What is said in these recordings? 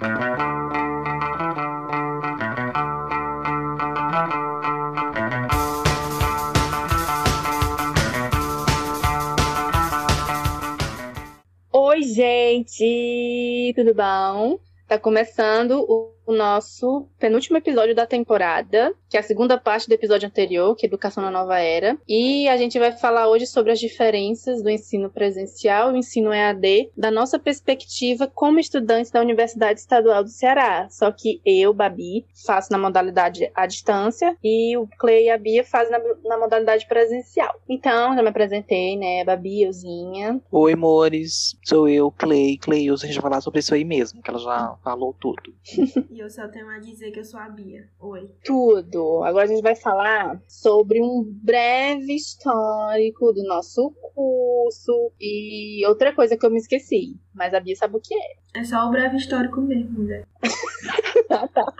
Oi, gente, tudo bom? Tá começando o o nosso penúltimo episódio da temporada, que é a segunda parte do episódio anterior, que é Educação na Nova Era. E a gente vai falar hoje sobre as diferenças do ensino presencial e o ensino EAD, da nossa perspectiva como estudantes da Universidade Estadual do Ceará. Só que eu, Babi, faço na modalidade à distância e o Clay e a Bia fazem na, na modalidade presencial. Então, já me apresentei, né? Babi, euzinha. Oi, amores. Sou eu, Clay. Clay, a gente vai falar sobre isso aí mesmo, que ela já falou tudo. eu só tenho a dizer que eu sou a Bia. Oi. Tudo. Agora a gente vai falar sobre um breve histórico do nosso curso e outra coisa que eu me esqueci. Mas a Bia sabe o que é. É só o breve histórico mesmo, né? ah, tá.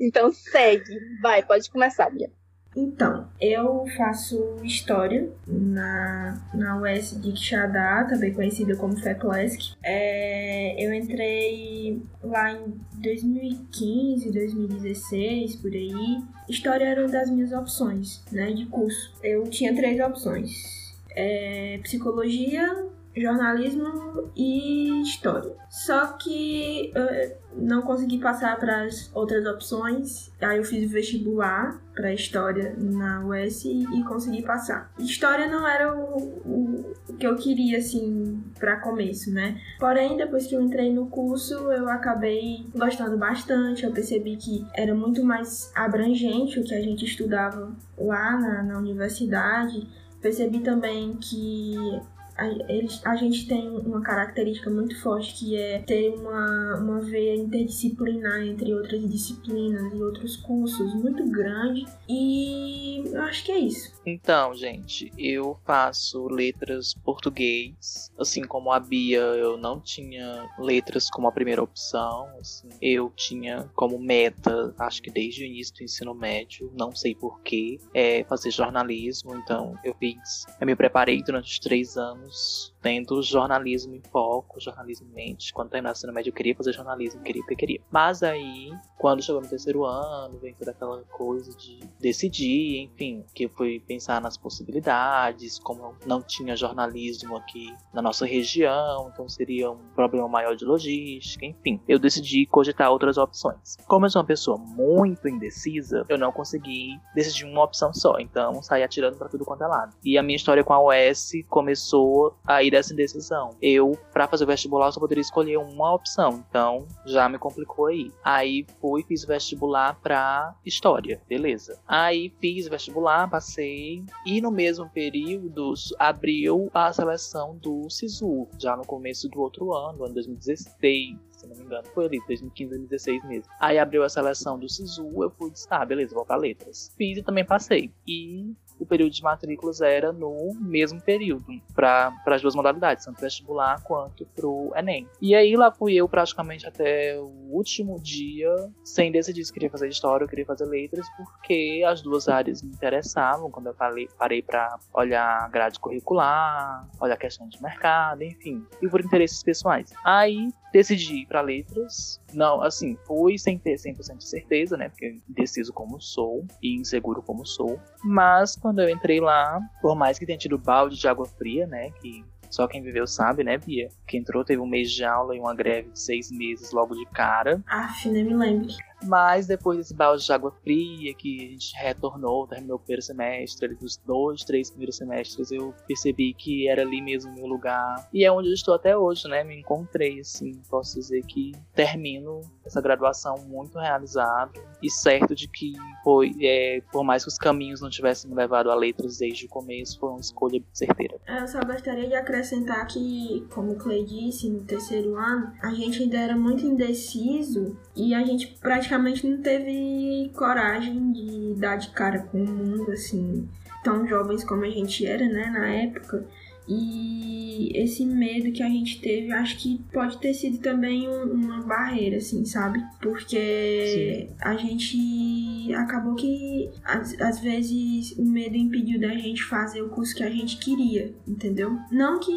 Então segue. Vai, pode começar, Bia. Então, eu faço História na, na UES de Quixadá, também conhecida como FECLESC. É, eu entrei lá em 2015, 2016, por aí. História era uma das minhas opções, né, de curso. Eu tinha três opções. É, psicologia, jornalismo e história. Só que eu não consegui passar para as outras opções. Aí eu fiz vestibular para história na UES e consegui passar. História não era o, o, o que eu queria assim para começo, né? Porém, depois que eu entrei no curso, eu acabei gostando bastante. Eu percebi que era muito mais abrangente o que a gente estudava lá na, na universidade. Percebi também que a, eles, a gente tem uma característica muito forte que é ter uma, uma veia interdisciplinar entre outras disciplinas e outros cursos muito grande. E eu acho que é isso. Então, gente, eu faço letras português. Assim como a Bia, eu não tinha letras como a primeira opção. Assim, eu tinha como meta, acho que desde o início do ensino médio, não sei porquê, é fazer jornalismo. Então, eu fiz, eu me preparei durante os três anos lives. Tendo jornalismo em foco, jornalismo em mente. Quando terminar o ensino médio, eu queria fazer jornalismo, queria porque queria. Mas aí, quando chegou no terceiro ano, vem toda aquela coisa de decidir, enfim, que eu fui pensar nas possibilidades, como não tinha jornalismo aqui na nossa região, então seria um problema maior de logística, enfim. Eu decidi cogitar outras opções. Como eu sou uma pessoa muito indecisa, eu não consegui decidir uma opção só, então saí atirando para tudo quanto é lado. E a minha história com a OS começou a ir dessa indecisão. Eu, para fazer o vestibular, só poderia escolher uma opção, então já me complicou aí. Aí fui, fiz vestibular para História, beleza. Aí fiz vestibular, passei, e no mesmo período abriu a seleção do SISU, já no começo do outro ano, ano 2016 se não me engano. Foi ali, 2015, 2016 mesmo. Aí abriu a seleção do SISU, eu fui, ah, beleza, vou pra letras. Fiz e também passei. E o período de matrículas era no mesmo período, para as duas modalidades, tanto vestibular quanto para o Enem. E aí lá fui eu praticamente até o último dia, sem decidir se queria fazer história ou queria fazer letras, porque as duas áreas me interessavam quando eu falei, parei para olhar grade curricular, olhar questão de mercado, enfim, e por interesses pessoais. Aí decidi ir para letras. Não, assim, fui sem ter 100% de certeza, né? Porque indeciso como sou e inseguro como sou. Mas quando eu entrei lá, por mais que tenha tido balde de água fria, né? Que só quem viveu sabe, né, Bia? Que entrou, teve um mês de aula e uma greve de seis meses logo de cara. Aff, nem me lembro. Mas depois desse balde de água fria, que a gente retornou, terminou o primeiro semestre, ali dos dois, três primeiros semestres, eu percebi que era ali mesmo o meu lugar. E é onde eu estou até hoje, né? Me encontrei, assim. Posso dizer que termino essa graduação muito realizado e certo de que foi, é, por mais que os caminhos não tivessem me levado a letras desde o começo, foi uma escolha certeira. Eu só gostaria de acrescentar que, como o Clay disse, no terceiro ano, a gente ainda era muito indeciso e a gente praticamente praticamente não teve coragem de dar de cara com o mundo, assim, tão jovens como a gente era, né, na época. E esse medo que a gente teve, acho que pode ter sido também uma barreira, assim, sabe? Porque Sim. a gente acabou que às, às vezes o medo impediu da gente fazer o curso que a gente queria, entendeu? Não que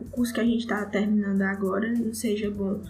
o curso que a gente tá terminando agora não seja bom,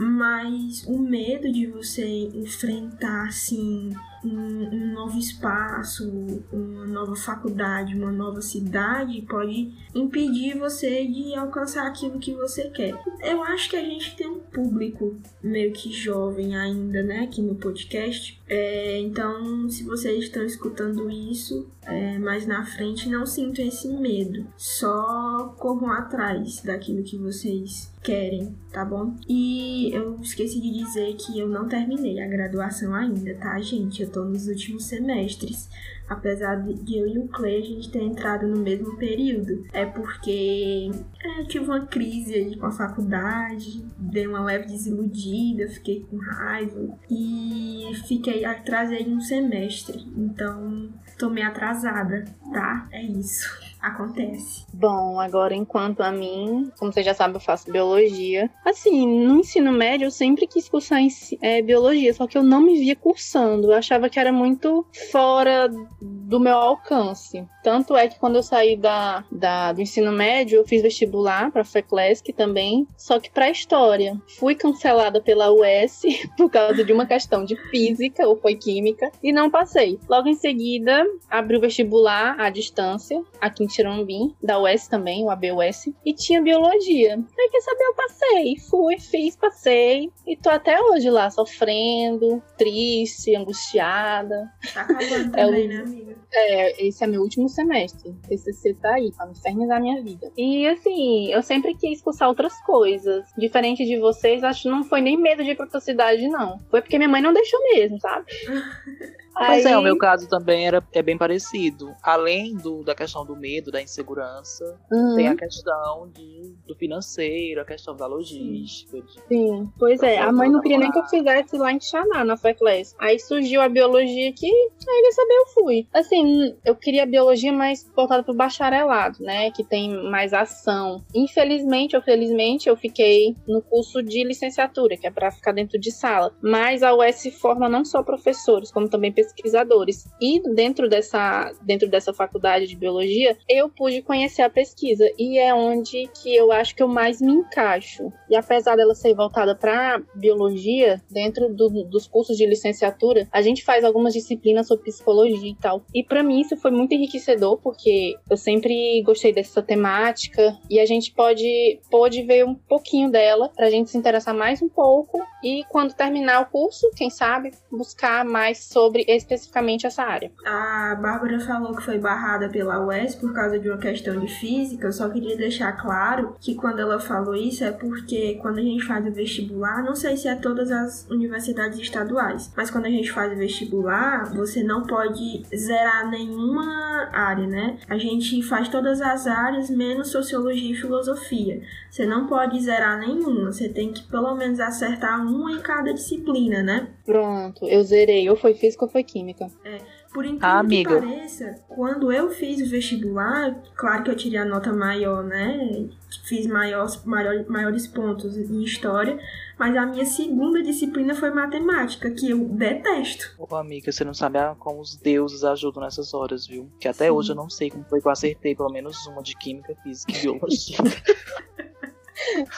mas o medo de você enfrentar assim um, um, novo espaço, uma nova faculdade, uma nova cidade pode impedir você de alcançar aquilo que você quer. Eu acho que a gente tem um público meio que jovem ainda, né, aqui no podcast. É, então, se vocês estão escutando isso é, mais na frente, não sintam esse medo. Só corram atrás daquilo que vocês querem, tá bom? E eu esqueci de dizer que eu não terminei a graduação ainda, tá, gente? Eu tô nos últimos semestres. Apesar de eu e o Clay a gente ter entrado no mesmo período. É porque é, tive uma crise aí com a faculdade, dei uma leve desiludida, fiquei com raiva e fiquei atrás aí um semestre. Então, tô meio atrasada, tá? É isso acontece. Bom, agora enquanto a mim, como você já sabe, eu faço biologia. Assim, no ensino médio eu sempre quis cursar em, é, biologia, só que eu não me via cursando. Eu achava que era muito fora do meu alcance. Tanto é que quando eu saí da, da do ensino médio, eu fiz vestibular para FECLESC também, só que para história. Fui cancelada pela US por causa de uma questão de física ou foi química e não passei. Logo em seguida, abri o vestibular à distância aqui em Tirambim, da UES também, o ABUS, e tinha biologia. Aí quer saber, eu passei, fui, fiz, passei, e tô até hoje lá sofrendo, triste, angustiada. Tá acabando é também, é, né, amiga? É, esse é meu último semestre. O TCC tá aí, pra infernizar minha vida. E assim, eu sempre quis cursar outras coisas. Diferente de vocês, acho que não foi nem medo de ir pra outra cidade, não. Foi porque minha mãe não deixou mesmo, sabe? Pois Aí... é, o meu caso também era, é bem parecido. Além do, da questão do medo, da insegurança, uhum. tem a questão de, do financeiro, a questão da logística. De, Sim, pois é. A mãe não queria nem que eu fizesse lá em Xaná, na FECLES. Aí surgiu a biologia aqui, aí ele saber eu fui. Assim, eu queria biologia mais voltada pro bacharelado, né? Que tem mais ação. Infelizmente ou felizmente, eu fiquei no curso de licenciatura, que é para ficar dentro de sala. Mas a UES forma não só professores, como também pesquisadores pesquisadores. E dentro dessa, dentro dessa faculdade de biologia, eu pude conhecer a pesquisa e é onde que eu acho que eu mais me encaixo. E apesar dela ser voltada para biologia, dentro do, dos cursos de licenciatura, a gente faz algumas disciplinas sobre psicologia e tal. E para mim isso foi muito enriquecedor porque eu sempre gostei dessa temática e a gente pode pode ver um pouquinho dela para a gente se interessar mais um pouco e quando terminar o curso, quem sabe buscar mais sobre especificamente essa área. A Bárbara falou que foi barrada pela UES por causa de uma questão de física. Eu só queria deixar claro que quando ela falou isso é porque quando a gente faz o vestibular, não sei se é todas as universidades estaduais, mas quando a gente faz o vestibular, você não pode zerar nenhuma área, né? A gente faz todas as áreas menos sociologia e filosofia. Você não pode zerar nenhuma, você tem que pelo menos acertar uma em cada disciplina, né? Pronto, eu zerei. Ou foi física ou foi química. É. Por incrível ah, que pareça, quando eu fiz o vestibular, claro que eu tirei a nota maior, né? Fiz maiores, maior, maiores pontos em história, mas a minha segunda disciplina foi matemática, que eu detesto. Ô, amiga, você não sabe como os deuses ajudam nessas horas, viu? Que até Sim. hoje eu não sei como foi que eu acertei pelo menos uma de química, física e biologia.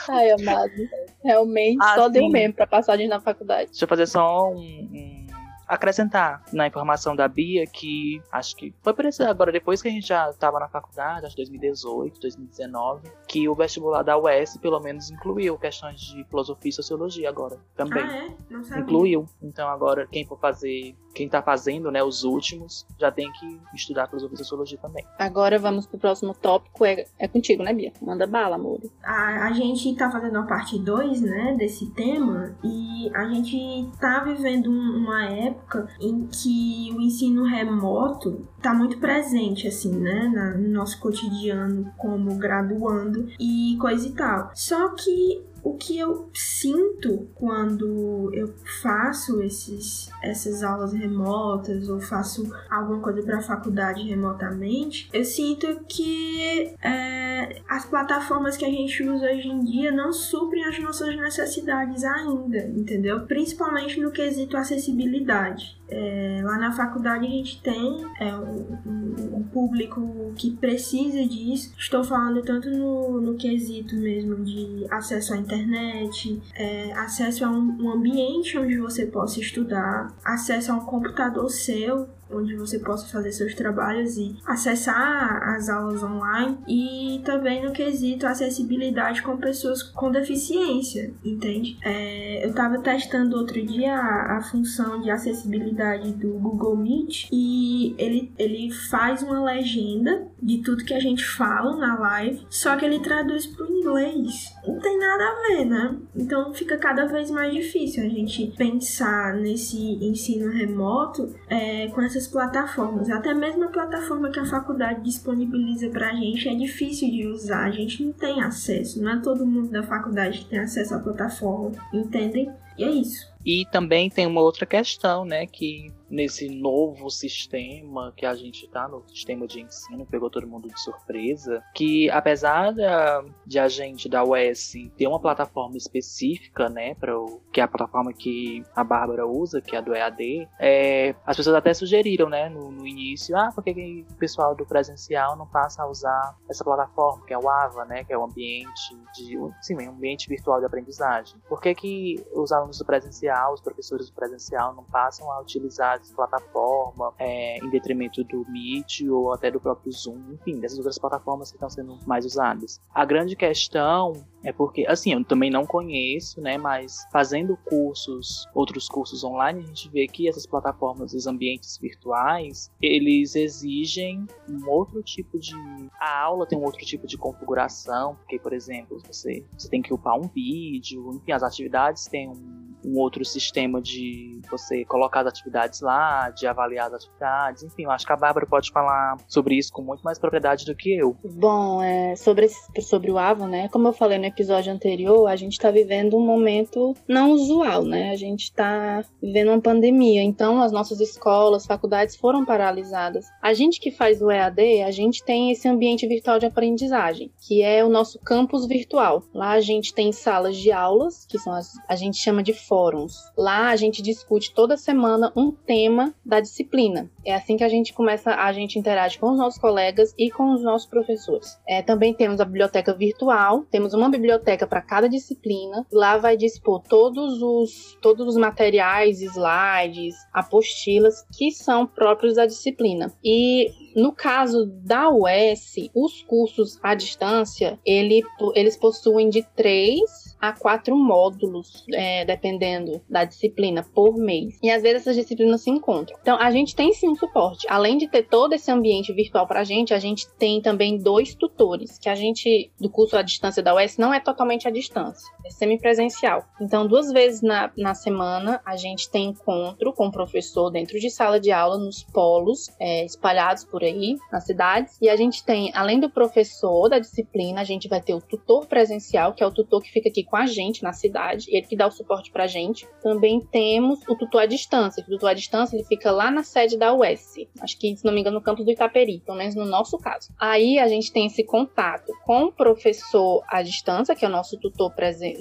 Ai, amado. Realmente ah, só sim. deu mesmo pra passagem na faculdade. Deixa eu fazer só um, um acrescentar na informação da Bia que acho que foi por isso agora, depois que a gente já estava na faculdade, acho que 2018, 2019, que o vestibular da UES pelo menos incluiu questões de filosofia e sociologia agora também. Ah, é? Não sabia. Incluiu. Então agora quem for fazer quem tá fazendo, né, os últimos, já tem que estudar filosofia e sociologia também. Agora vamos pro próximo tópico, é, é contigo, né, Bia? Manda bala, amor. A, a gente tá fazendo a parte 2, né, desse tema, e a gente tá vivendo uma época em que o ensino remoto tá muito presente, assim, né, no nosso cotidiano como graduando e coisa e tal. Só que o que eu sinto quando eu faço esses, essas aulas remotas ou faço alguma coisa para a faculdade remotamente, eu sinto que é, as plataformas que a gente usa hoje em dia não suprem as nossas necessidades ainda, entendeu? Principalmente no quesito acessibilidade. É, lá na faculdade a gente tem é, um, um, público que precisa disso. Estou falando tanto no, no quesito mesmo de acesso à internet, é, acesso a um, um ambiente onde você possa estudar, acesso a um computador seu onde você possa fazer seus trabalhos e acessar as aulas online e também no quesito acessibilidade com pessoas com deficiência, entende? É, eu estava testando outro dia a, a, função de acessibilidade do Google Meet e ele, ele faz uma legenda de tudo que a gente fala na live, só que ele traduz para o inglês. Não tem nada a ver, né? Então fica cada vez mais difícil a gente pensar nesse ensino remoto é, com essas plataformas. Até mesmo a plataforma que a faculdade disponibiliza para a gente é difícil de usar. A gente não tem acesso. Não é todo mundo da faculdade que tem acesso à plataforma, entendem? E é isso. E também tem uma outra questão, né, que nesse novo sistema que a gente está, no sistema de ensino, pegou todo mundo de surpresa, que apesar da, de a gente da UES ter uma plataforma específica, né, para que é a plataforma que a Bárbara usa, que é a do EAD, é, as pessoas até sugeriram, né, no, no início, ah, por que o pessoal do presencial não passa a usar essa plataforma, que é o AVA, né, que é o ambiente de, sim, um ambiente virtual de aprendizagem? Por que que os alunos do presencial, os professores do presencial não passam a utilizar essa plataforma é, em detrimento do Meet ou até do próprio Zoom, enfim, dessas outras plataformas que estão sendo mais usadas. A grande questão é porque, assim, eu também não conheço, né, mas fazendo cursos, outros cursos online, a gente vê que essas plataformas, os ambientes virtuais, eles exigem um outro tipo de... A aula tem um outro tipo de configuração, porque, por exemplo, você, você tem que upar um vídeo, enfim, as atividades têm um um outro sistema de você colocar as atividades lá, de avaliar as atividades, enfim, eu acho que a Bárbara pode falar sobre isso com muito mais propriedade do que eu. Bom, é, sobre, sobre o Avon, né? Como eu falei no episódio anterior, a gente está vivendo um momento não usual, né? A gente está vivendo uma pandemia, então as nossas escolas, faculdades foram paralisadas. A gente que faz o EAD, a gente tem esse ambiente virtual de aprendizagem, que é o nosso campus virtual. Lá a gente tem salas de aulas, que são as a gente chama de fóruns. Lá a gente discute toda semana um tema da disciplina. É assim que a gente começa, a gente interage com os nossos colegas e com os nossos professores. É, também temos a biblioteca virtual, temos uma biblioteca para cada disciplina. Lá vai dispor todos os, todos os materiais, slides, apostilas que são próprios da disciplina. E no caso da UES, os cursos à distância, ele, eles possuem de três a quatro módulos, é, dependendo da disciplina, por mês. E às vezes essas disciplinas se encontram. Então, a gente tem sim um suporte. Além de ter todo esse ambiente virtual para a gente, a gente tem também dois tutores, que a gente, do curso à distância da UES, não é totalmente à distância, semipresencial. Então, duas vezes na, na semana, a gente tem encontro com o professor dentro de sala de aula, nos polos é, espalhados por aí, nas cidades. E a gente tem, além do professor da disciplina, a gente vai ter o tutor presencial, que é o tutor que fica aqui com a gente na cidade, ele que dá o suporte pra gente. Também temos o tutor à distância, o tutor à distância ele fica lá na sede da UES, acho que, se não me engano, no campus do Itaperi, pelo menos no nosso caso. Aí a gente tem esse contato com o professor à distância, que é o nosso tutor,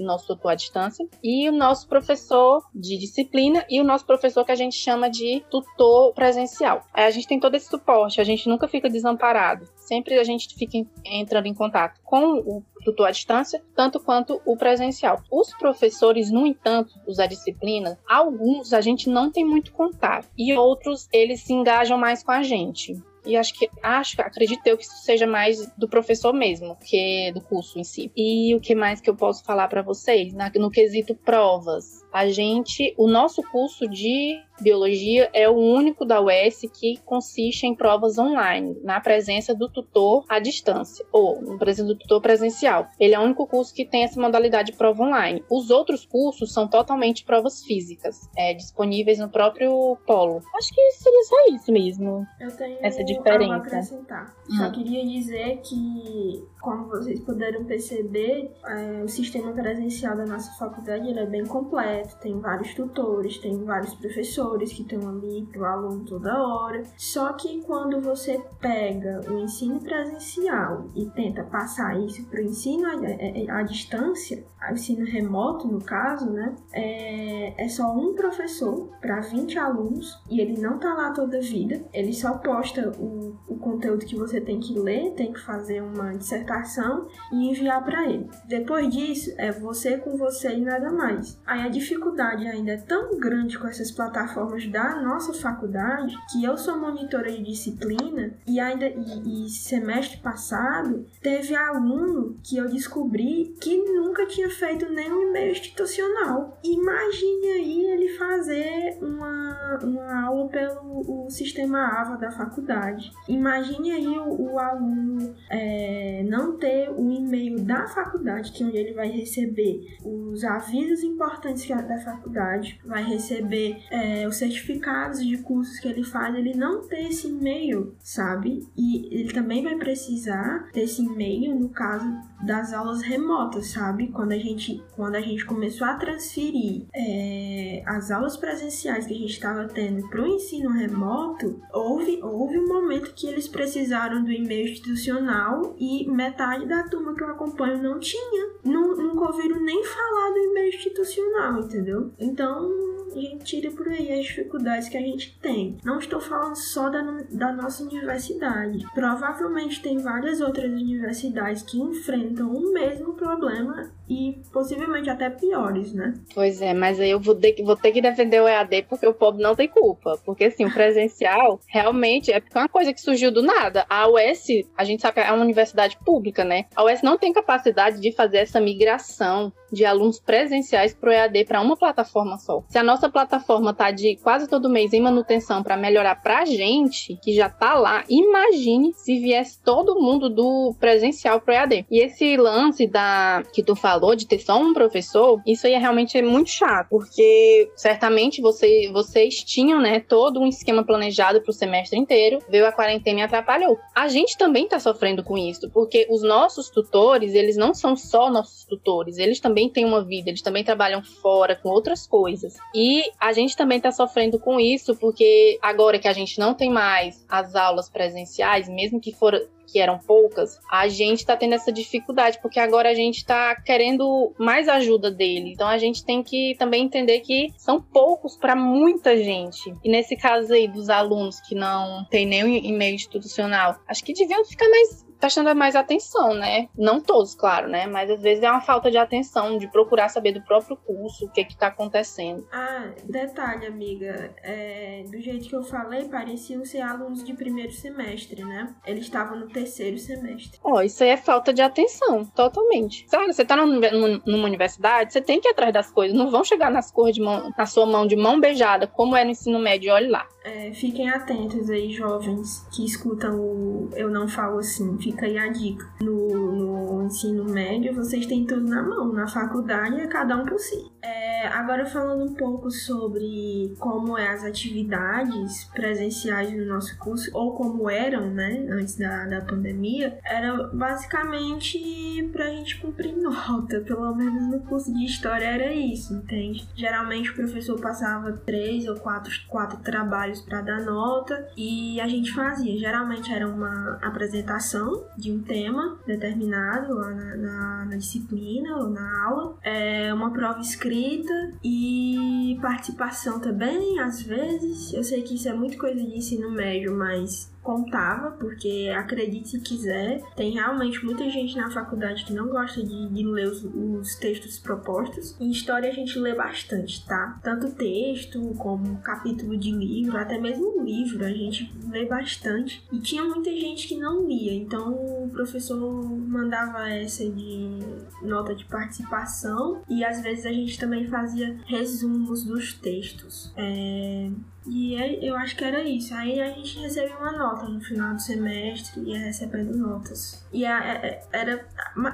nosso tutor à distância, e o nosso professor de disciplina e o nosso professor que a gente chama de tutor presencial. Aí a gente tem todo esse suporte, a gente nunca fica desamparado. Sempre a gente fica entrando em contato com o tutor à distância, tanto quanto o presencial. Os professores, no entanto, os da disciplina, alguns a gente não tem muito contato e outros eles se engajam mais com a gente. E acho que acho, acredito eu que isso seja mais do professor mesmo, que do curso em si. E o que mais que eu posso falar para vocês? Na, no quesito provas. A gente, o nosso curso de biologia é o único da UES que consiste em provas online, na presença do tutor à distância, ou na presença do tutor presencial. Ele é o único curso que tem essa modalidade de prova online. Os outros cursos são totalmente provas físicas, é, disponíveis no próprio polo. Acho que seria só isso mesmo. Eu tenho essa diferença. algo a acrescentar. Hum. Só queria dizer que, como vocês puderam perceber, é, o sistema presencial da nossa faculdade ele é bem completo. Tem vários tutores, tem vários professores que estão ali para o aluno toda hora. Só que quando você pega o ensino presencial e tenta passar isso para o ensino à, à, distância, o ensino remoto no caso, né? É, é só um professor para 20 alunos e ele não tá lá toda a vida. Ele só posta o, o conteúdo que você tem que ler, tem que fazer uma dissertação e enviar para ele. Depois disso, é você com você e nada mais. Aí a dificuldade ainda é tão grande com essas plataformas da nossa faculdade que eu sou monitora de disciplina e ainda e, e semestre passado teve aluno que eu descobri que nunca tinha feito nenhum e-mail institucional. Imagine aí ele fazer uma, uma aula pelo o sistema AVA da faculdade. Imagine aí o, o aluno é, não ter o e-mail da faculdade, que é onde ele vai receber os avisos importantes da faculdade, vai receber é, os certificados de cursos que ele faz, ele não ter esse e-mail, sabe? E ele também vai precisar desse e-mail no caso das aulas remotas, sabe? Quando a gente, quando a gente começou a transferir é, as aulas presenciais que a gente estava tendo para o ensino remoto, houve, houve um momento que eles precisaram do e-mail institucional e metade da turma que eu acompanho não tinha. Não, nunca ouviram nem falar do e-mail institucional, entendeu? Então, a gente tira por aí as dificuldades que a gente tem. Não estou falando só da, da nossa universidade. Provavelmente tem várias outras universidades que enfrentam o mesmo problema e possivelmente até piores, né? Pois é, mas aí eu vou ter, que, vou ter que defender o EAD porque o pobre não tem culpa. Porque assim, o presencial realmente é uma coisa que surgiu do nada. A UES, a gente sabe que é uma universidade pública, né? A UES não tem capacidade de fazer essa migração de alunos presenciais para o EAD para uma plataforma só. Se a nossa plataforma tá de quase todo mês em manutenção para melhorar para a gente, que já tá lá, imagine se viesse todo mundo do presencial para o EAD. E esse lance da que tu falou de ter só um professor, isso aí é realmente muito chato, porque certamente você, vocês tinham, né, todo um esquema planejado para o semestre inteiro, veio a quarentena e atrapalhou. A gente também tá sofrendo com isso, porque os nossos tutores, eles não são só nossos tutores, eles também têm uma vida, eles também trabalham fora com outras coisas. E a gente também está sofrendo com isso, porque agora que a gente não tem mais as aulas presenciais, mesmo que for que eram poucas, a gente está tendo essa dificuldade, porque agora a gente está querendo mais ajuda dele. Então a gente tem que também entender que são poucos para muita gente. E nesse caso aí dos alunos que não tem nenhum e-mail institucional, acho que deviam ficar mais prestando mais atenção, né? Não todos, claro, né? Mas às vezes é uma falta de atenção, de procurar saber do próprio curso, o que que tá acontecendo. Ah, detalhe, amiga. É, do jeito que eu falei, pareciam ser alunos de primeiro semestre, né? Eles estavam no terceiro semestre. Ó, oh, isso aí é falta de atenção, totalmente. Sabe, você tá numa universidade, você tem que ir atrás das coisas. Não vão chegar nas cores de mão, na sua mão de mão beijada, como é no ensino médio, olhe lá. É, fiquem atentos aí, jovens que escutam o Eu Não Falo Assim. Fica aí a dica. No, no ensino médio, vocês têm tudo na mão. Na faculdade, é cada um por si. É, agora, falando um pouco sobre como é as atividades presenciais no nosso curso, ou como eram, né, antes da, da pandemia, era basicamente pra gente cumprir nota. Pelo menos no curso de História era isso, entende? Geralmente o professor passava três ou quatro, quatro trabalhos para dar nota e a gente fazia. Geralmente era uma apresentação de um tema determinado lá na, na, na disciplina ou na aula, é, uma prova escrita e participação também, às vezes. Eu sei que isso é muito coisa de ensino médio, mas contava, porque acredite se quiser, tem realmente muita gente na faculdade que não gosta de, de ler os, os, textos propostos. Em história a gente lê bastante, tá? Tanto texto como capítulo de livro, até mesmo livro, a gente lê bastante. E tinha muita gente que não lia, então o professor mandava essa de nota de participação e às vezes a gente também fazia resumos dos textos. É, e eu acho que era isso. Aí a gente recebeu uma nota no final do semestre e ia recebendo notas. E a, a, é, era.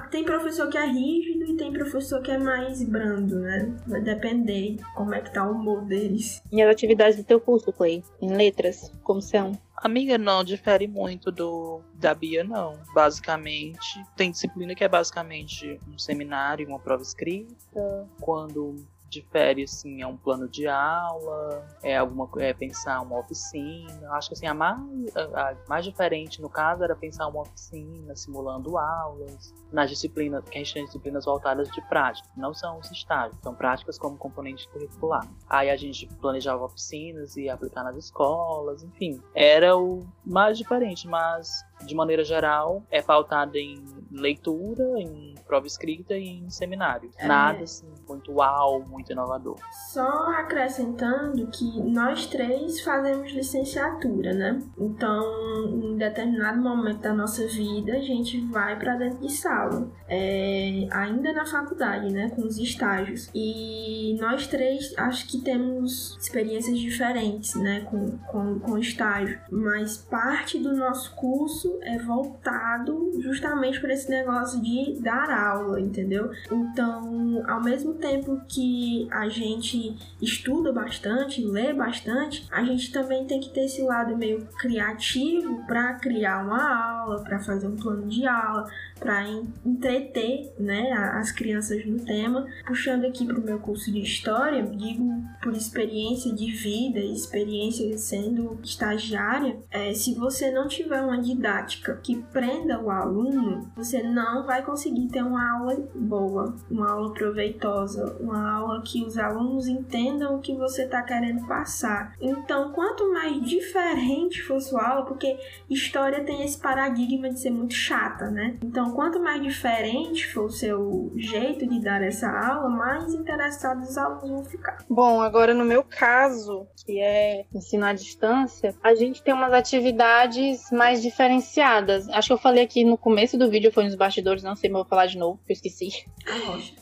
Tem professor que é rígido e tem professor que é mais brando, né? Vai depender como é que tá o humor deles. E as atividades do teu curso, Clay? Em letras, como são? Amiga, não difere muito do da Bia, não. Basicamente, tem disciplina que é basicamente um seminário, uma prova escrita. Quando difere assim é um plano de aula é alguma é pensar uma oficina. Acho que assim a mais a, a mais diferente no caso era pensar uma oficina simulando aulas nas disciplinas que a gente tem disciplinas voltadas de prática não são os estágios são práticas como componente curricular. Aí a gente planejava oficinas e aplicar nas escolas enfim era o mais diferente mas de maneira geral, é pautada em leitura, em prova escrita e em seminário. É. Nada assim, muito uau, muito inovador. Só acrescentando que nós três fazemos licenciatura, né? Então, em determinado momento da nossa vida, a gente vai para dentro de sala. É, ainda na faculdade, né? Com os estágios. E nós três, acho que temos experiências diferentes, né? Com, com, com estágio. Mas parte do nosso curso é voltado justamente para esse negócio de dar aula, entendeu? Então, ao mesmo tempo que a gente estuda bastante, lê bastante, a gente também tem que ter esse lado meio criativo para criar uma aula, para fazer um plano de aula, para entreter né, as crianças no tema. Puxando aqui para o meu curso de História, digo por experiência de vida, experiência sendo estagiária, é, se você não tiver uma didática que prenda o aluno, você não vai conseguir ter uma aula boa, uma aula proveitosa, uma aula que os alunos entendam o que você está querendo passar. Então, quanto mais diferente for sua aula, porque história tem esse paradigma de ser muito chata, né? Então, então, quanto mais diferente for o seu jeito de dar essa aula, mais interessados os alunos vão ficar. Bom, agora no meu caso, que é ensino à distância, a gente tem umas atividades mais diferenciadas. Acho que eu falei aqui no começo do vídeo, foi nos bastidores, não sei, mas vou falar de novo, porque eu esqueci.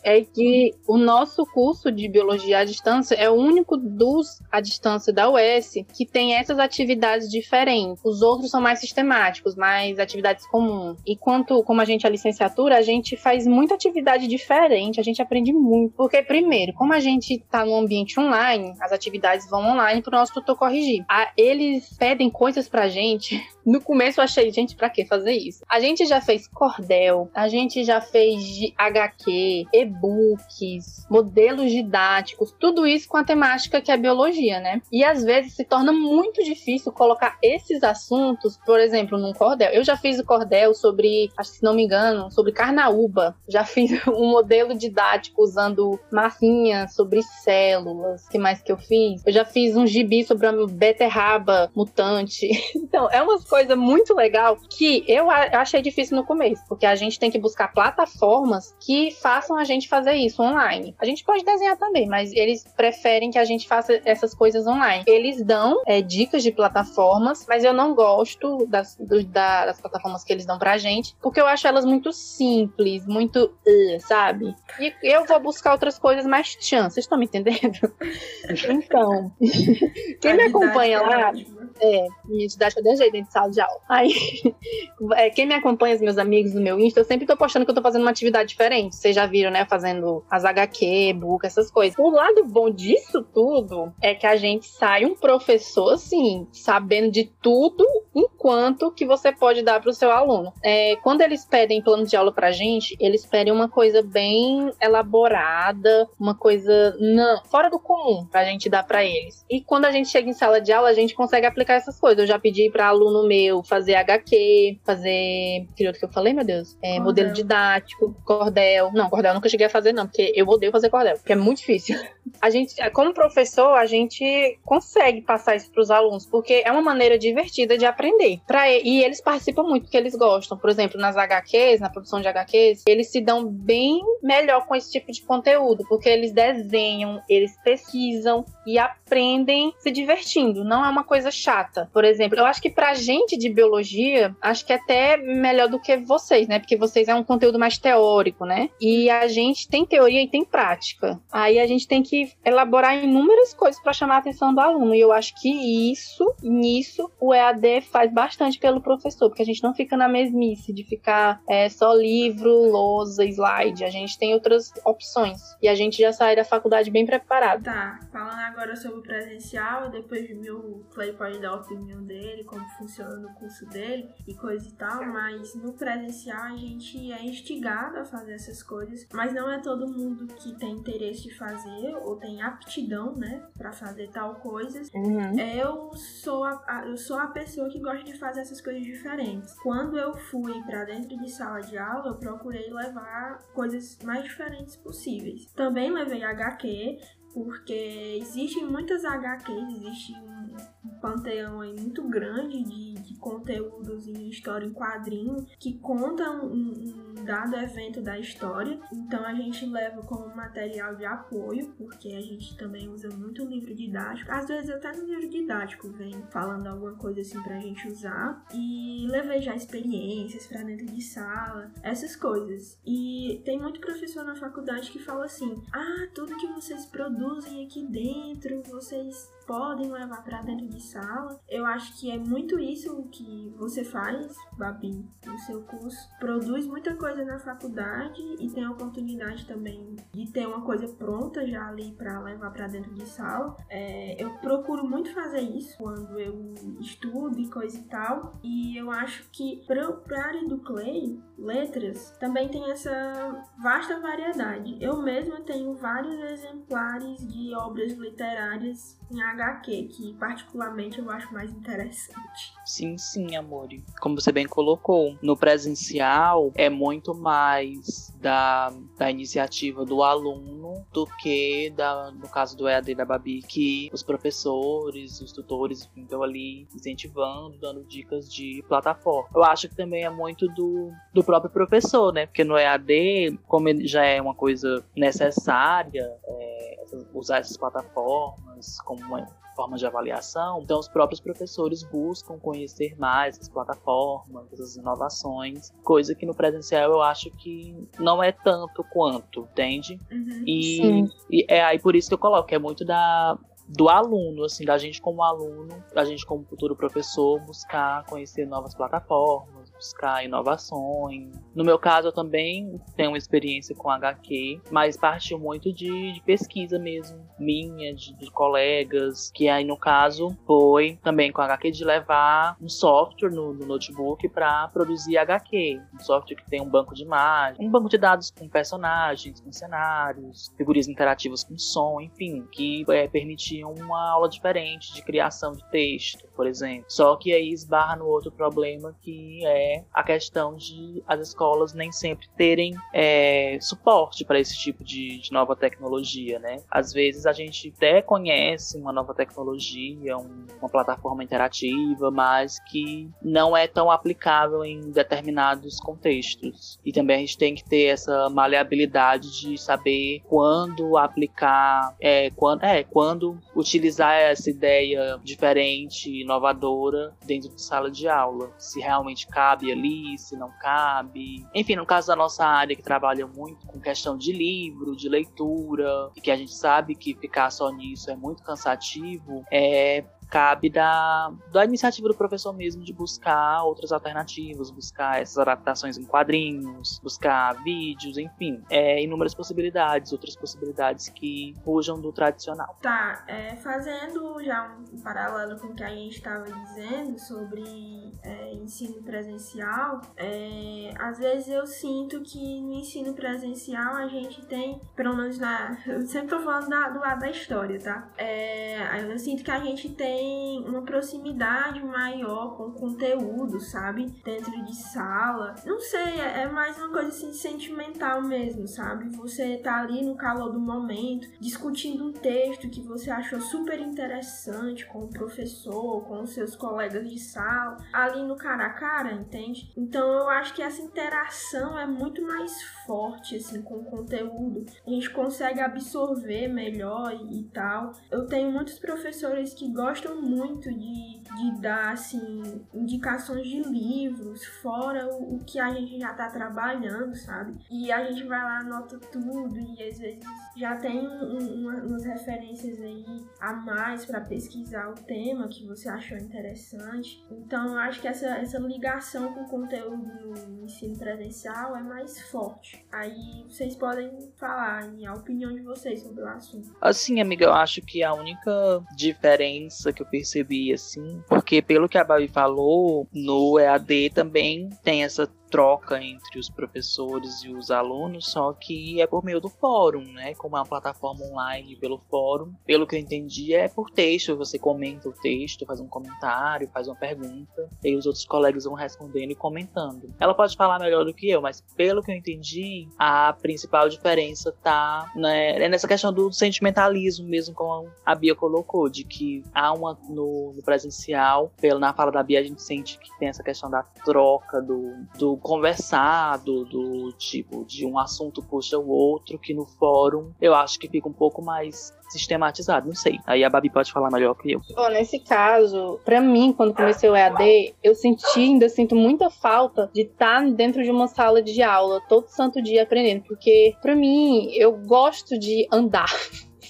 é que o nosso curso de biologia à distância é o único dos à distância da UES que tem essas atividades diferentes. Os outros são mais sistemáticos, mais atividades comuns. E quanto como a gente a licenciatura, a gente faz muita atividade diferente, a gente aprende muito. Porque, primeiro, como a gente está no ambiente online, as atividades vão online para o nosso tutor corrigir. A, eles pedem coisas pra gente. No começo eu achei, gente, pra que fazer isso? A gente já fez cordel, a gente já fez HQ, e-books, modelos didáticos, tudo isso com a temática que é biologia, né? E às vezes se torna muito difícil colocar esses assuntos, por exemplo, num cordel. Eu já fiz o cordel sobre, acho que se não me engano, sobre carnaúba. Já fiz um modelo didático usando massinha sobre células. Que mais que eu fiz? Eu já fiz um gibi sobre a beterraba mutante. Então, é uma coisa muito legal que eu achei difícil no começo, porque a gente tem que buscar plataformas que façam a gente fazer isso online. A gente pode desenhar também, mas eles preferem que a gente faça essas coisas online. Eles dão é, dicas de plataformas, mas eu não gosto das, do, da, das plataformas que eles dão pra gente, porque eu acho elas muito simples, muito, uh, sabe? E eu vou buscar outras coisas mais tchan, vocês estão me entendendo? então, quem me acompanha lá, é, minha didática de jeito dentro de sala de aula. Aí, é, quem me acompanha, os meus amigos do meu Insta, eu sempre tô postando que eu tô fazendo uma atividade diferente. Vocês já viram, né? Fazendo as HQ, book, essas coisas. O lado bom disso tudo é que a gente sai um professor, assim, sabendo de tudo enquanto que você pode dar para o seu aluno. É, quando eles pedem plano de aula pra gente, eles pedem uma coisa bem elaborada, uma coisa não, fora do comum pra gente dar para eles. E quando a gente chega em sala de aula, a gente consegue aplicar essas coisas. Eu já pedi para aluno meu fazer HQ, fazer. Que outro que eu falei, meu Deus? É, modelo didático, cordel. Não, cordel eu nunca cheguei a fazer, não, porque eu odeio fazer cordel, porque é muito difícil. A gente, como professor, a gente consegue passar isso para os alunos, porque é uma maneira divertida de aprender. Pra, e eles participam muito, porque eles gostam. Por exemplo, nas HQs, na produção de HQs, eles se dão bem melhor com esse tipo de conteúdo, porque eles desenham, eles pesquisam e aprendem se divertindo. Não é uma coisa chata. Por exemplo, eu acho que pra gente de biologia, acho que é até melhor do que vocês, né? Porque vocês é um conteúdo mais teórico, né? E a gente tem teoria e tem prática. Aí a gente tem que elaborar inúmeras coisas para chamar a atenção do aluno. E eu acho que isso, nisso, o EAD faz bastante pelo professor, porque a gente não fica na mesmice de ficar é, só livro, lousa, slide. A gente tem outras opções. E a gente já sai da faculdade bem preparado. Tá, falando agora sobre o presencial, depois meu Clay pode a opinião dele, como funciona no curso dele e coisa e tal, mas no presencial a gente é instigado a fazer essas coisas, mas não é todo mundo que tem interesse de fazer ou tem aptidão, né, para fazer tal coisas. Uhum. Eu sou a, a, eu sou a pessoa que gosta de fazer essas coisas diferentes. Quando eu fui para dentro de sala de aula, eu procurei levar coisas mais diferentes possíveis. Também levei HQ, porque existem muitas HQs, existe um panteão aí muito grande de, de, conteúdos em história em quadrinho que contam um, um, dado evento da história. Então a gente leva como material de apoio, porque a gente também usa muito livro didático. Às vezes até no livro didático vem falando alguma coisa assim pra gente usar. E levei já experiências para dentro de sala, essas coisas. E tem muito professor na faculdade que fala assim: ah, tudo que vocês produzem aqui dentro, vocês podem levar para dentro de sala. Eu acho que é muito isso que você faz, Babi, no seu curso. Produz muita coisa na faculdade e tem a oportunidade também de ter uma coisa pronta já ali para levar para dentro de sala. É, eu procuro muito fazer isso quando eu estudo e coisa e tal. E eu acho que para a área do Clay, letras, também tem essa vasta variedade. Eu mesma tenho vários exemplares de obras literárias em HQ, que particularmente eu acho mais interessante. Sim, sim, amor. Como você bem colocou, no presencial é muito mais da, da iniciativa do aluno do que, da, no caso do EAD da Babi, que os professores, os tutores estão ali incentivando, dando dicas de plataforma. Eu acho que também é muito do, do próprio professor, né? Porque no EAD, como já é uma coisa necessária, é, usar essas plataformas como uma forma de avaliação, então os próprios professores buscam conhecer mais as plataformas, as inovações, coisa que no presencial eu acho que não é tanto quanto, entende? Uhum, e, e, é aí por isso que eu coloco, é muito da do aluno, assim, da gente como aluno, da gente como futuro professor, buscar conhecer novas plataformas, buscar inovações. No meu caso, eu também tenho uma experiência com HQ, mas partiu muito de, de pesquisa mesmo, minha, de, de, colegas, que aí no caso foi também com HQ de levar um software no, no notebook para produzir HQ. Um software que tem um banco de imagens, um banco de dados com personagens, com cenários, figurinhas interativas com som, enfim, que é, permitiam uma aula diferente de criação de texto, por exemplo. Só que aí esbarra no outro problema que é a questão de as escolas nem sempre terem é, suporte para esse tipo de, de, nova tecnologia, né? Às vezes a gente até conhece uma nova tecnologia, um, uma plataforma interativa, mas que não é tão aplicável em determinados contextos. E também a gente tem que ter essa maleabilidade de saber quando aplicar, é, quando, é, quando utilizar essa ideia diferente, inovadora dentro de sala de aula. Se realmente cabe cabe ali, se não cabe. Enfim, no caso da nossa área que trabalha muito com questão de livro, de leitura, e que a gente sabe que ficar só nisso é muito cansativo, é cabe da, da iniciativa do professor mesmo de buscar outras alternativas, buscar essas adaptações em quadrinhos, buscar vídeos, enfim, é, inúmeras possibilidades, outras possibilidades que fujam do tradicional. Tá, é, fazendo já um paralelo com o que a gente estava dizendo sobre é, ensino presencial, é, às vezes eu sinto que no ensino presencial a gente tem, pelo menos na. Eu sempre tô falando da, do lado da história, tá? É, eu sinto que a gente tem tem uma proximidade maior com o conteúdo, sabe? Dentro de sala. Não sei, é, é mais uma coisa assim sentimental mesmo, sabe? Você tá ali no calor do momento, discutindo um texto que você achou super interessante com o professor, com os seus colegas de sala, ali no cara a cara, entende? Então eu acho que essa interação é muito mais forte, assim, com o conteúdo. A gente consegue absorver melhor e, e tal. Eu tenho muitos professores que gostam gostam muito de, de dar, assim, indicações de livros, fora o, o que a gente já tá trabalhando, sabe? E a gente vai lá, anota tudo e às vezes já tem um, uma, umas referências aí a mais para pesquisar o tema que você achou interessante. Então, eu acho que essa, essa ligação com o conteúdo no ensino presencial é mais forte. Aí vocês podem falar a opinião de vocês sobre o assunto. Assim, amiga, eu acho que a única diferença que eu percebi, assim, porque pelo que a Babi falou, no EAD também tem essa troca entre os professores e os alunos, só que é por meio do fórum, né? Como é uma plataforma online pelo fórum. Pelo que eu entendi, é por texto. Você comenta o texto, faz um comentário, faz uma pergunta, e os outros colegas vão respondendo e comentando. Ela pode falar melhor do que eu, mas pelo que eu entendi, a principal diferença tá né, é nessa questão do sentimentalismo mesmo, como a Bia colocou, de que há uma no, no presencial, pelo na fala da Bia, a gente sente que tem essa questão da troca, do, do conversado, do tipo, de um assunto puxa o outro, que no fórum eu acho que fica um pouco mais sistematizado, não sei. Aí a Babi pode falar melhor que eu. Nesse caso, para mim, quando comecei o EAD, eu senti, ainda sinto muita falta de estar dentro de uma sala de aula todo santo dia aprendendo, porque para mim, eu gosto de andar.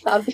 Sabe?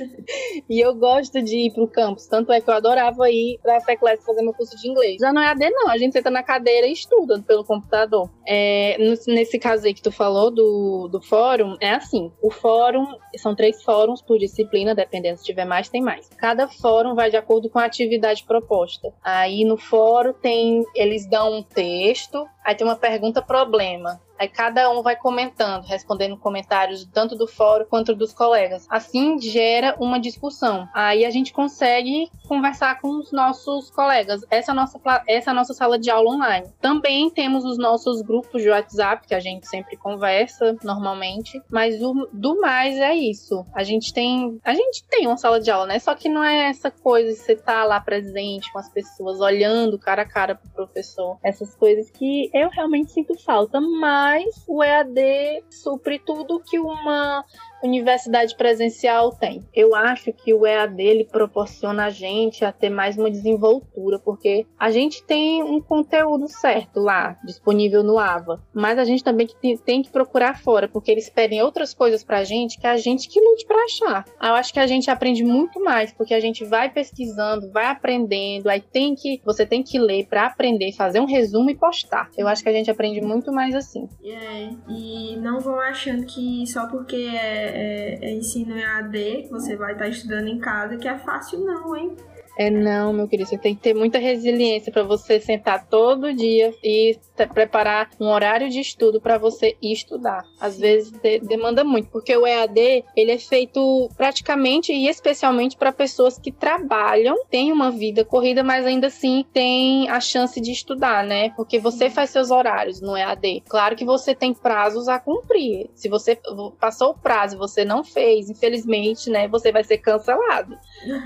E eu gosto de ir pro campus. Tanto é que eu adorava ir pra FECLES fazer meu curso de inglês. Já não é AD, não. A gente senta na cadeira e estuda pelo computador. É, nesse caso aí que tu falou do, do fórum, é assim: o fórum são três fóruns por disciplina, dependendo se tiver mais, tem mais. Cada fórum vai de acordo com a atividade proposta. Aí no fórum tem, eles dão um texto, aí tem uma pergunta-problema. Aí cada um vai comentando, respondendo comentários tanto do fórum quanto dos colegas. Assim gera uma discussão. Aí a gente consegue conversar com os nossos colegas. Essa é a nossa, essa é a nossa sala de aula online. Também temos os nossos grupos de WhatsApp, que a gente sempre conversa normalmente. Mas o, do mais é isso. A gente tem. A gente tem uma sala de aula, né? Só que não é essa coisa de você estar tá lá presente com as pessoas, olhando cara a cara pro professor. Essas coisas que eu realmente sinto falta. Mas mas o EAD supre tudo que uma universidade presencial tem. Eu acho que o EAD ele proporciona a gente a ter mais uma desenvoltura, porque a gente tem um conteúdo certo lá, disponível no AVA, mas a gente também tem que procurar fora, porque eles pedem outras coisas pra gente que a gente que lute para achar. Eu acho que a gente aprende muito mais, porque a gente vai pesquisando, vai aprendendo, aí tem que, você tem que ler para aprender, fazer um resumo e postar. Eu acho que a gente aprende muito mais assim. É, e não vão achando que só porque é é, é ensino EAD, que você vai estar tá estudando em casa, que é fácil não, hein? É não, meu querido, você tem que ter muita resiliência para você sentar todo dia e preparar um horário de estudo para você ir estudar. Às vezes de demanda muito, porque o EAD ele é feito praticamente e especialmente para pessoas que trabalham, têm uma vida corrida, mas ainda assim tem a chance de estudar, né? Porque você faz seus horários no EAD. Claro que você tem prazos a cumprir. Se você passou o prazo e você não fez, infelizmente, né, você vai ser cancelado.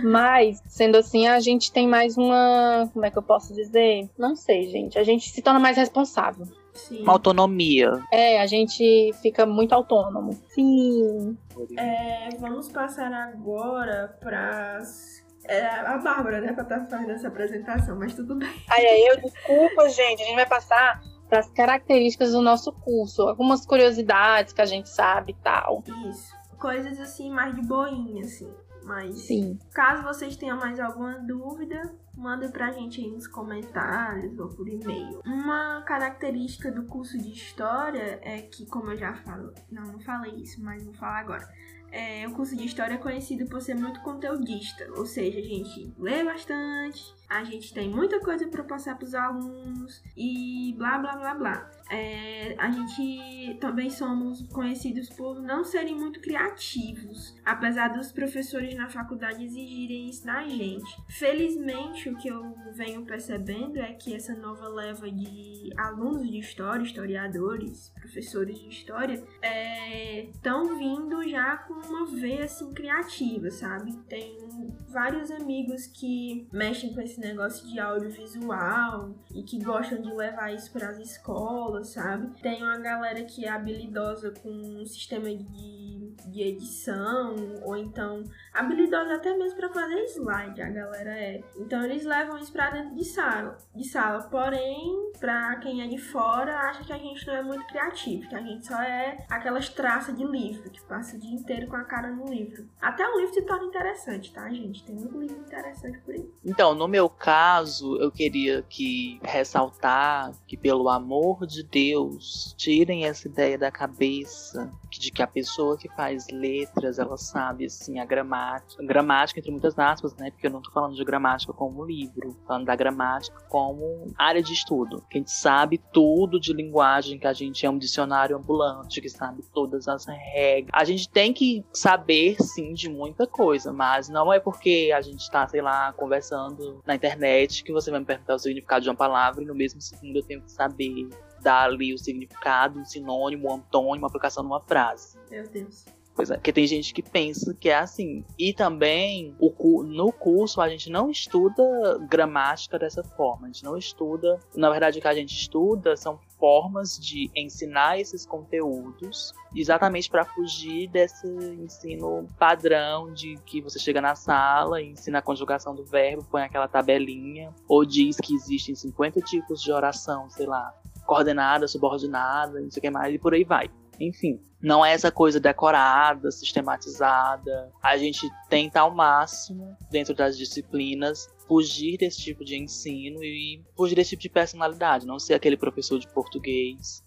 Mas sendo assim assim a gente tem mais uma. Como é que eu posso dizer? Não sei, gente. A gente se torna mais responsável. Sim. Uma autonomia. É, a gente fica muito autônomo. Sim. É, vamos passar agora para é a Bárbara, né, pra estar tá fazendo essa apresentação, mas tudo bem. Ai, aí eu desculpa, gente. A gente vai passar para as características do nosso curso, algumas curiosidades que a gente sabe e tal. Isso. Coisas assim mais de boinha, assim. Mas Sim. caso vocês tenham mais alguma dúvida, manda pra gente aí nos comentários ou por e-mail. Uma característica do curso de história é que, como eu já falo, não, não falei isso, mas vou falar agora. É, o curso de história é conhecido por ser muito conteudista, ou seja, a gente lê bastante, a gente tem muita coisa para passar para os alunos e blá blá blá blá. É, a gente também somos conhecidos por não serem muito criativos, apesar dos professores na faculdade exigirem isso da gente. Felizmente, o que eu venho percebendo é que essa nova leva de alunos de história, historiadores, professores de história, estão é, vindo já com uma veia assim criativa, sabe? Tem vários amigos que mexem com esse esse negócio de audiovisual e que gostam de levar isso para as escolas, sabe? Tem uma galera que é habilidosa com um sistema de de edição, ou então habilidosos até mesmo para fazer slide, a galera é. Então eles levam isso para dentro de sala, de sala. Porém, para quem é de fora, acha que a gente não é muito criativo, que a gente só é aquelas traças de livro, que passa o dia inteiro com a cara no livro. Até o livro se torna interessante, tá, gente? Tem muito livro interessante por aí. Então, no meu caso, eu queria que ressaltar que pelo amor de Deus, tirem essa ideia da cabeça de que a pessoa que faz letras, ela sabe assim a gramática, gramática entre muitas aspas, né? Porque eu não tô falando de gramática como livro, tô falando da gramática como área de estudo. Que a gente sabe tudo de linguagem, que a gente é um dicionário ambulante, que sabe todas as regras. A gente tem que saber sim de muita coisa, mas não é porque a gente tá, sei lá, conversando na internet que você vai me perguntar o significado de uma palavra e no mesmo segundo eu tenho que saber dar ali o significado, um sinônimo, um antônimo, uma aplicação numa frase. Meu Deus. Pois é, porque tem gente que pensa que é assim. E também, o, no curso, a gente não estuda gramática dessa forma. A gente não estuda. Na verdade, o que a gente estuda são formas de ensinar esses conteúdos, exatamente para fugir desse ensino padrão de que você chega na sala ensina a conjugação do verbo, põe aquela tabelinha, ou diz que existem 50 tipos de oração, sei lá, coordenada, subordinada, não sei o que mais, e por aí vai. Enfim, não é essa coisa decorada, sistematizada. A gente tenta ao máximo, dentro das disciplinas, fugir desse tipo de ensino e fugir desse tipo de personalidade, não ser aquele professor de português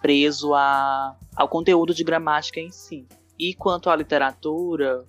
preso a, ao conteúdo de gramática em si. E quanto à literatura,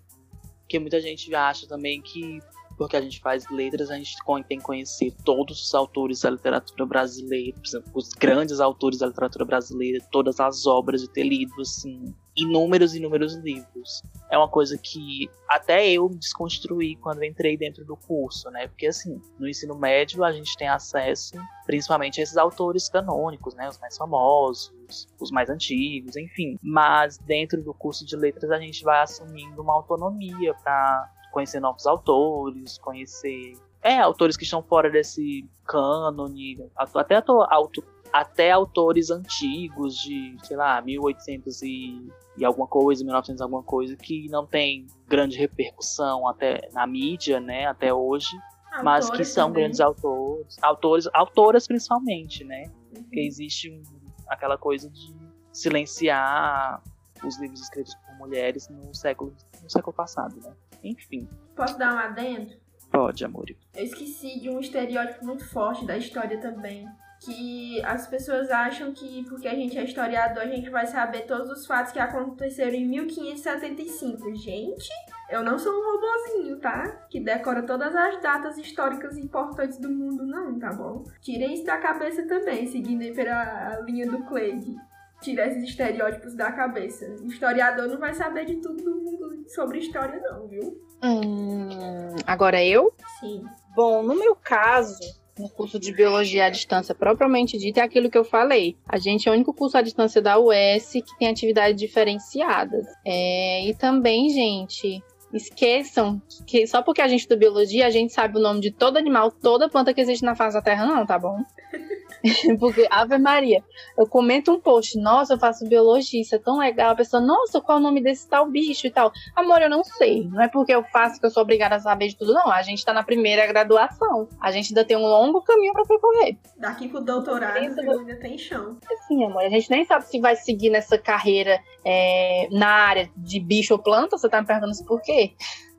que muita gente acha também que porque a gente faz letras, a gente tem que conhecer todos os autores da literatura brasileira, exemplo, os grandes autores da literatura brasileira, todas as obras, de ter lido, assim, inúmeros e inúmeros livros. É uma coisa que até eu desconstruí quando entrei dentro do curso, né? Porque, assim, no ensino médio a gente tem acesso principalmente a esses autores canônicos, né? Os mais famosos, os mais antigos, enfim. Mas dentro do curso de letras a gente vai assumindo uma autonomia para conhecer novos autores, conhecer é, autores que estão fora desse cânone, até, auto, até autores antigos de, sei lá, 1800 e, e alguma coisa, 1900 alguma coisa, que não tem grande repercussão até na mídia, né, até hoje, autores mas que são também. grandes autores, autores, autoras principalmente, né, uhum. porque existe um, aquela coisa de silenciar os livros escritos por mulheres no século, no século passado, né. Enfim. Posso dar um adendo? Pode, amor. Eu esqueci de um estereótipo muito forte da história também. Que as pessoas acham que porque a gente é historiador, a gente vai saber todos os fatos que aconteceram em 1575. Gente, eu não sou um robozinho, tá? Que decora todas as datas históricas importantes do mundo, não, tá bom? Tirem isso da cabeça também, seguindo aí pela linha do Cleide tirar esses estereótipos da cabeça. O historiador não vai saber de tudo do mundo sobre história, não, viu? Hum, agora eu? Sim. Bom, no meu caso, no curso de biologia à distância propriamente dito, é aquilo que eu falei. A gente é o único curso à distância da US que tem atividades diferenciadas. É, e também, gente, esqueçam que só porque a gente estuda biologia, a gente sabe o nome de todo animal, toda planta que existe na face da Terra, não, tá bom? Porque, Ave Maria, eu comento um post, nossa, eu faço biologia, isso é tão legal. A pessoa, nossa, qual é o nome desse tal bicho e tal? Amor, eu não sei. Não é porque eu faço que eu sou obrigada a saber de tudo, não. A gente tá na primeira graduação. A gente ainda tem um longo caminho para percorrer. Daqui pro doutorado, ainda tem chão. Sim, amor. A gente nem sabe se vai seguir nessa carreira é, na área de bicho ou planta. Você tá me perguntando isso por quê?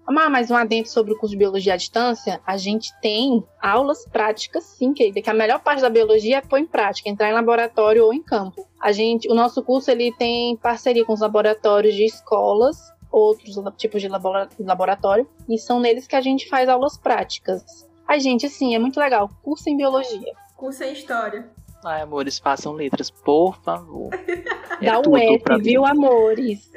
Ah, mais um adendo sobre o curso de biologia à distância. A gente tem aulas práticas, sim, querida, que a melhor parte da biologia é pôr em prática, entrar em laboratório ou em campo. A gente, o nosso curso ele tem parceria com os laboratórios de escolas, outros tipos de laboratório, e são neles que a gente faz aulas práticas. A gente, assim, é muito legal. Curso em biologia. Curso em história. Ai, amores, façam letras, por favor. É Dá o F, viu, amores?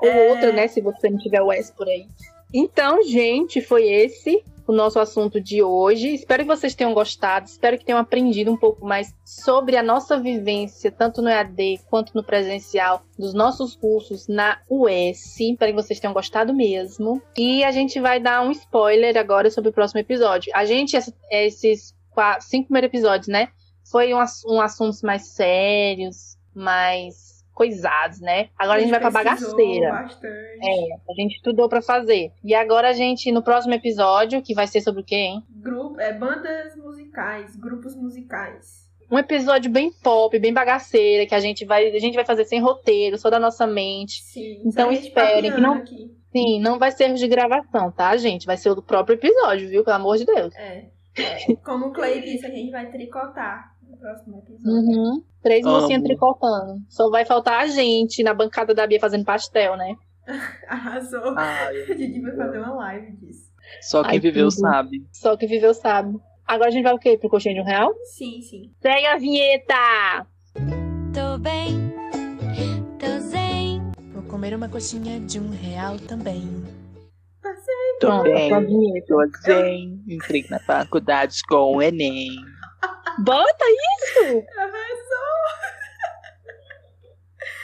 Ou é... outra, né? Se você não tiver o S por aí. Então, gente, foi esse o nosso assunto de hoje. Espero que vocês tenham gostado, espero que tenham aprendido um pouco mais sobre a nossa vivência, tanto no EAD quanto no presencial, dos nossos cursos na US. Espero que vocês tenham gostado mesmo. E a gente vai dar um spoiler agora sobre o próximo episódio. A gente, esses quatro, cinco primeiros episódios, né? Foi um, um assuntos mais sérios, mais coisados, né? Agora a gente, vai pra bagaceira. Bastante. É, a gente estudou pra fazer. E agora a gente, no próximo episódio, que vai ser sobre o quê, hein? Grupo, é, bandas musicais, grupos musicais. Um episódio bem pop, bem bagaceira, que a gente vai, a gente vai fazer sem roteiro, só da nossa mente. Sim. Então a gente esperem que não- Aqui. Sim, não vai ser erro de gravação, tá, gente? Vai ser o do próprio episódio, viu? Pelo amor de Deus. É. É, Como o Clay disse, a gente vai tricotar no próximo episódio. Uhum. Três Amo. mocinhas tricotando. Só vai faltar a gente na bancada da Bia fazendo pastel, né? Arrasou. Ai, A gente vai fazer uma live disso. só quem Ai, viveu tudo. sabe. Só que viveu sabe. Agora a gente vai o quê? Pro coxinha de um real? Sim, sim. Segue a vinheta! Tô bem, tô zen. Vou comer uma coxinha de um real também. Tô Pronto, bem, vinheta. tô zen. Entrei na faculdade com o Enem. Bota isso!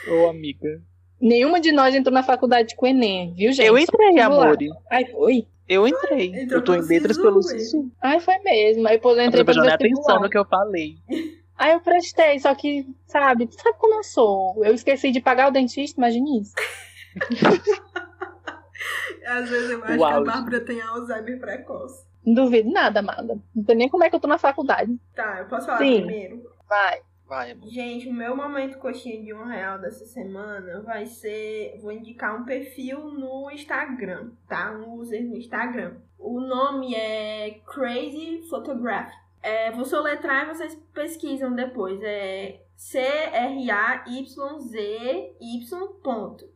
Ô, amiga. Nenhuma de nós entrou na faculdade com o Enem, viu, gente? Eu entrei, amor. Ai, foi? Eu entrei. Entrou eu tô em pelo letras pelo. Sisu. Ai, foi mesmo. Aí depois eu entrei prestando nem atenção no que eu falei. Aí eu prestei, só que, sabe, sabe como eu sou? Eu esqueci de pagar o dentista, imagine isso. Às vezes eu acho O que a. Bárbara tem Alzheimer precoce. Não duvido nada, amada. Não sei nem como é que eu tô na faculdade. Tá, eu posso falar Sim. primeiro? Vai. Vai, amor. Gente, o meu momento coxinha de um real dessa semana vai ser. Vou indicar um perfil no Instagram, tá? Um user no Instagram. O nome é Crazy Photograph. É, vou soletrar e vocês pesquisam depois. É C-R-A-Y-Z-Y ponto.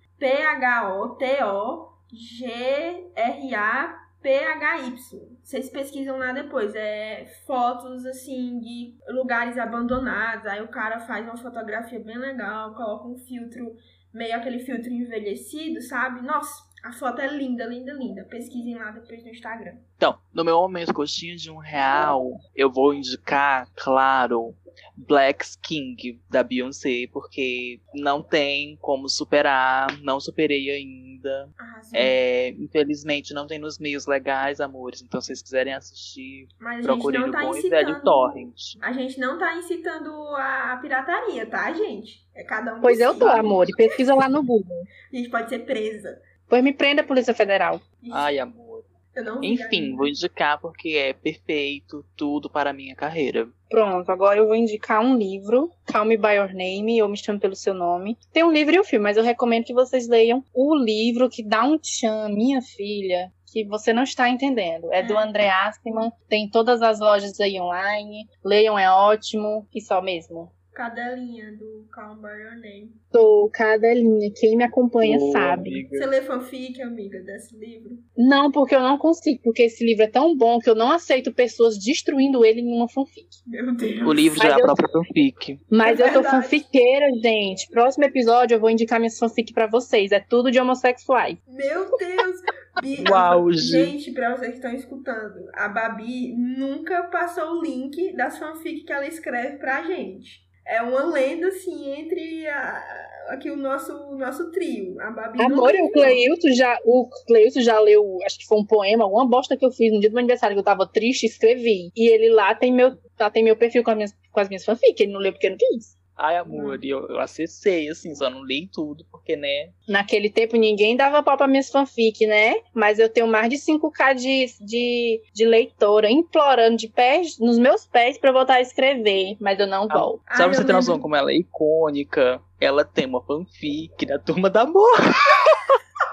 P-H-O-T-O-G-R-A-P-H-Y. Vocês pesquisam lá depois. É fotos assim de lugares abandonados. Aí o cara faz uma fotografia bem legal, coloca um filtro, meio aquele filtro envelhecido, sabe? Nossa, a foto é linda, linda, linda. Pesquisem lá depois no Instagram. Então, no meu momento coxinha de um real, eu vou indicar, claro, Black King da Beyoncé, porque não tem como superar, não superei ainda. Arrasou. É, infelizmente não tem nos meios legais, amores. Então, se vocês quiserem assistir, Mas a gente procurem não no tá bom e velho incitando. Torrent. A gente não tá incitando a pirataria, tá, gente? É cada um. Pois eu tô, amor. E pesquisa lá no Google. A gente pode ser presa. Pois me prenda, Polícia Federal. Ai, amor. Eu não vi Enfim, vou indicar porque é perfeito tudo para a minha carreira. Pronto, agora eu vou indicar um livro, Call Me By Your Name, ou Me Chame Pelo Seu Nome. Tem um livro e um filme, mas eu recomendo que vocês leiam o livro que dá um tchan, minha filha, que você não está entendendo. É do André Askman, tem em todas as lojas aí online. Leiam, é ótimo. E só mesmo. Cadelinha do Calm By Your Name. Sou cadelinha, quem me acompanha sabe. amiga. Você lê fanfic, amiga, desse livro? Não, porque eu não consigo, porque esse livro é tão bom que eu não aceito pessoas destruindo ele em uma fanfic. Meu Deus. O livro já é a própria fanfic. Mas É eu tô fanfiqueira, gente. Próximo episódio eu vou indicar minhas fanfic pra vocês. É tudo de homossexuais. Meu Deus! Bi- auge. Gente, pra vocês que estão escutando, a Babi nunca passou o link das fanfic que ela escreve pra gente. É uma lenda, assim, entre a- aqui o nosso, o nosso trio. A Babi Amor, o Cleilton já, o Cleilton já leu, acho que foi um poema, alguma bosta que eu fiz no dia do meu aniversário, que eu tava triste, escrevi. E ele lá tem meu, lá tem meu perfil com as minhas, com as minhas fanfic. Ele não leu porque não quis. Ai, amor, e eu, eu acessei, assim, só não li tudo, porque, né? Naquele tempo ninguém dava pau pra minhas fanfic, né? Mas eu tenho mais de 5k de, de, de leitora implorando de pés, nos meus pés pra eu voltar a escrever. Mas eu não volto. Ah, Só pra eu você ter noção como ela é icônica, ela tem uma fanfic da Turma da Amor.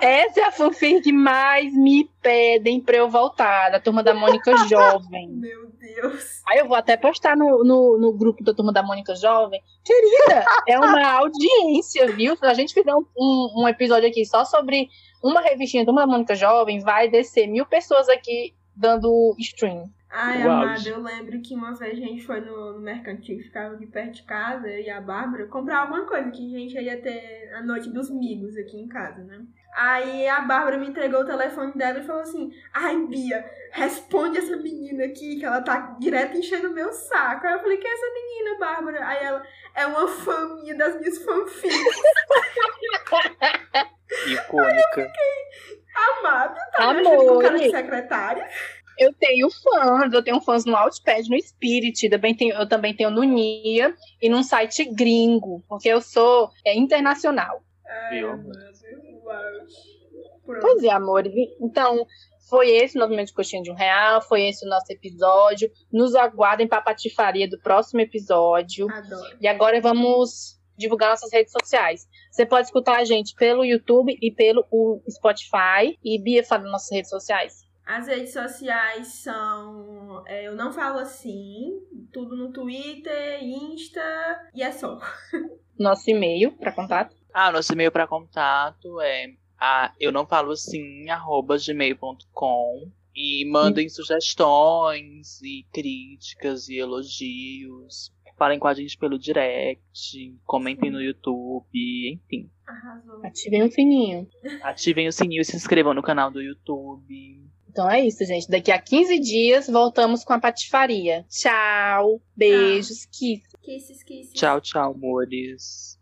Essa é a fanfic que mais me pedem pra eu voltar, da turma da Mônica Jovem. Meu Deus. Aí eu vou até postar no, no, no grupo da turma da Mônica Jovem. Querida, é uma audiência, viu? Se a gente fizer um, um, um episódio aqui só sobre uma revistinha da turma da Mônica Jovem, vai descer mil pessoas aqui dando stream. Ai, Uau, amada, eu lembro que uma vez a gente foi no, no mercantil que ficava aqui perto de casa, eu e a Bárbara, comprar alguma coisa que a gente ia ter a noite dos migos aqui em casa, né? Aí a Bárbara me entregou o telefone dela e falou assim: Ai, Bia, responde essa menina aqui, que ela tá direto enchendo o meu saco. Aí eu falei: Quem é essa menina, Bárbara? Aí ela é uma fã minha das minhas fanfics. Icônica. Amada, tá me achando com Amor. cara de secretária. Eu tenho fãs, eu tenho fãs no Outpad, no Spirit, também tenho, eu também tenho no Nia e num site gringo, porque eu sou é, internacional. Ai. Pronto. Pois é, amor. Então, foi esse o movimento de coxinha de um real, foi esse o nosso episódio. Nos aguardem para a patifaria do próximo episódio. Adoro. E agora vamos divulgar nossas redes sociais. Você pode escutar a gente pelo YouTube e pelo Spotify. E Bia, fala nas nossas redes sociais. As redes sociais são. é, eu não falo assim. Tudo no Twitter, Insta e é só. Nosso e-mail para contato. Ah, nosso e-mail para contato é a, eu não falo assim, arroba gmail.com. E mandem sugestões e críticas e elogios. Falem com a gente pelo direct, comentem no YouTube, enfim. Arrasou. Ativem o sininho. Ativem o sininho e se inscrevam no canal do YouTube. Então é isso, gente. Daqui a 15 dias voltamos com a patifaria. Tchau. Beijos. Kiss. Kisses, kisses. Tchau, tchau, amores.